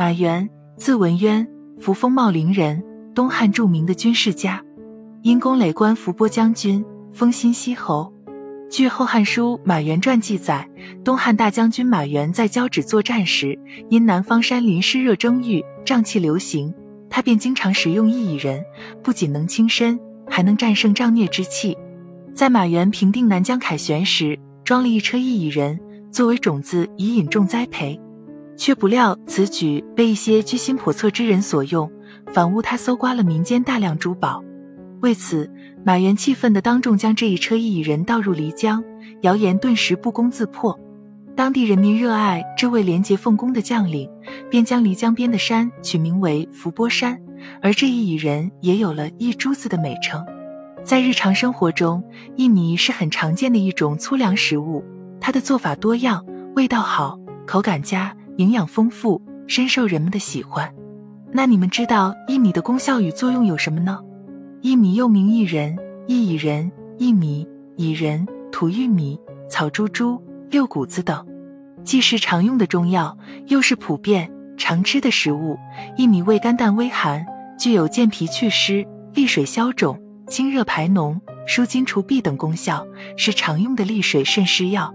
马援，字文渊，扶风茂陵人，东汉著名的军事家，因功累官伏波将军，封新息侯。据《后汉书·马援传》记载，东汉大将军马援在交趾作战时，因南方山林湿热蒸郁，瘴气流行，他便经常食用薏苡仁，不仅能轻身，还能战胜瘴疟之气。在马援平定南疆凯旋时，装了一车薏苡仁，作为种子以引种栽培，却不料此举被一些居心叵测之人所用，反诬他搜刮了民间大量珠宝。为此，马援气愤地当众将这一车薏苡仁倒入漓江，谣言顿时不攻自破。当地人民热爱这位廉洁奉公的将领，便将漓江边的山取名为伏波山，而这一薏仁也有了一珠子的美称。在日常生活中，薏米是很常见的一种粗粮食物，它的做法多样，味道好，口感佳，营养丰富，深受人们的喜欢。那你们知道薏米的功效与作用有什么呢？薏米又名薏仁、薏苡仁、薏米、薏仁、土玉米、草猪猪、六谷子等，既是常用的中药，又是普遍常吃的食物。薏米味甘淡微寒，具有健脾祛湿、利水消肿、清热排脓、舒筋除痹等功效，是常用的利水渗湿药。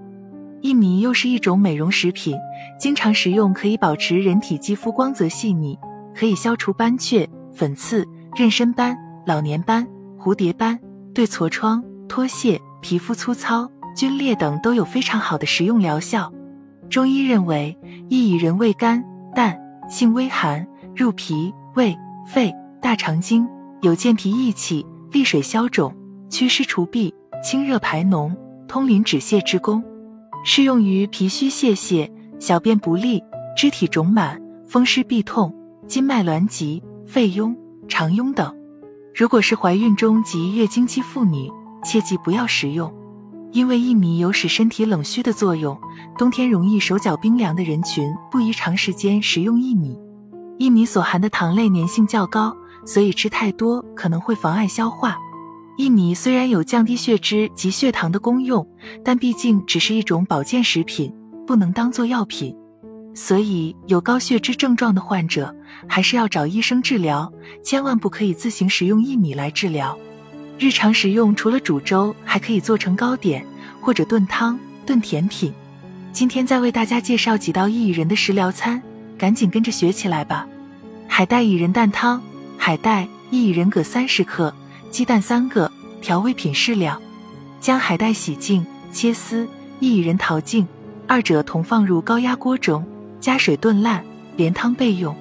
薏米又是一种美容食品，经常食用可以保持人体肌肤光泽细腻，可以消除斑雀、粉刺、妊娠斑。老年斑、蝴蝶斑对痤疮、脱屑、皮肤粗糙、皲裂等都有非常好的食用疗效。中医认为，薏苡仁味甘淡，性微寒，入脾、胃、肺、大肠经，有健脾益气、利水消肿、祛湿除痹、清热排脓、通淋止泻之功，适用于脾虚泄泻、小便不利、肢体肿满、风湿痹痛、筋脉挛急、肺痈、肠痈等。如果是怀孕中及月经期妇女，切记不要食用，因为薏米有使身体冷虚的作用。冬天容易手脚冰凉的人群不宜长时间食用薏米。薏米所含的糖类粘性较高，所以吃太多可能会妨碍消化。薏米虽然有降低血脂及血糖的功用，但毕竟只是一种保健食品，不能当做药品。所以，有高血脂症状的患者还是要找医生治疗，千万不可以自行食用薏米来治疗。日常食用除了煮粥，还可以做成糕点或者炖汤、炖甜品。今天再为大家介绍几道薏苡仁的食疗餐，赶紧跟着学起来吧！海带薏仁蛋汤：海带、薏苡仁各三十克，鸡蛋三个，调味品适量。将海带洗净切丝，薏苡仁淘净，二者同放入高压锅中。加水炖烂，连汤备用。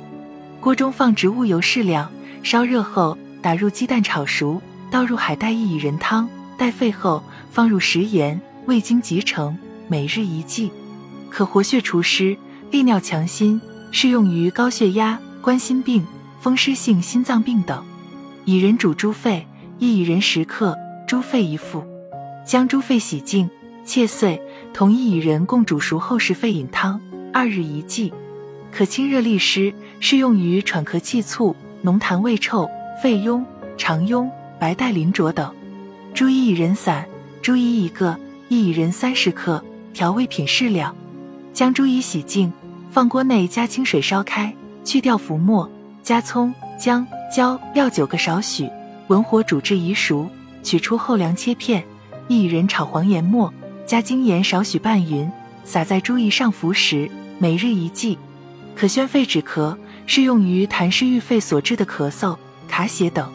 锅中放植物油适量，烧热后打入鸡蛋炒熟，倒入海带薏苡仁汤，待沸后放入食盐，味精即成。每日一剂，可活血除湿、利尿强心，适用于高血压、冠心病、风湿性心脏病等。薏仁煮猪肺：薏苡仁十克，猪肺一副。将猪肺洗净切碎，同薏苡仁共煮熟后食肺饮汤。二日一剂，可清热利湿，适用于喘咳气促、浓痰胃臭、肺痈、肠痈、白带淋浊等。猪薏苡仁散：猪苡一个，薏苡仁三十克，调味品适量。将猪苡洗净，放锅内加清水烧开，去掉浮沫，加葱、姜、椒、料酒个少许，文火煮至宜熟，取出后凉切片。薏苡仁炒黄盐末，加精盐少许拌匀，撒在猪胰上服食。每日一剂，可宣肺止咳，适用于痰湿郁肺所致的咳嗽、卡血等。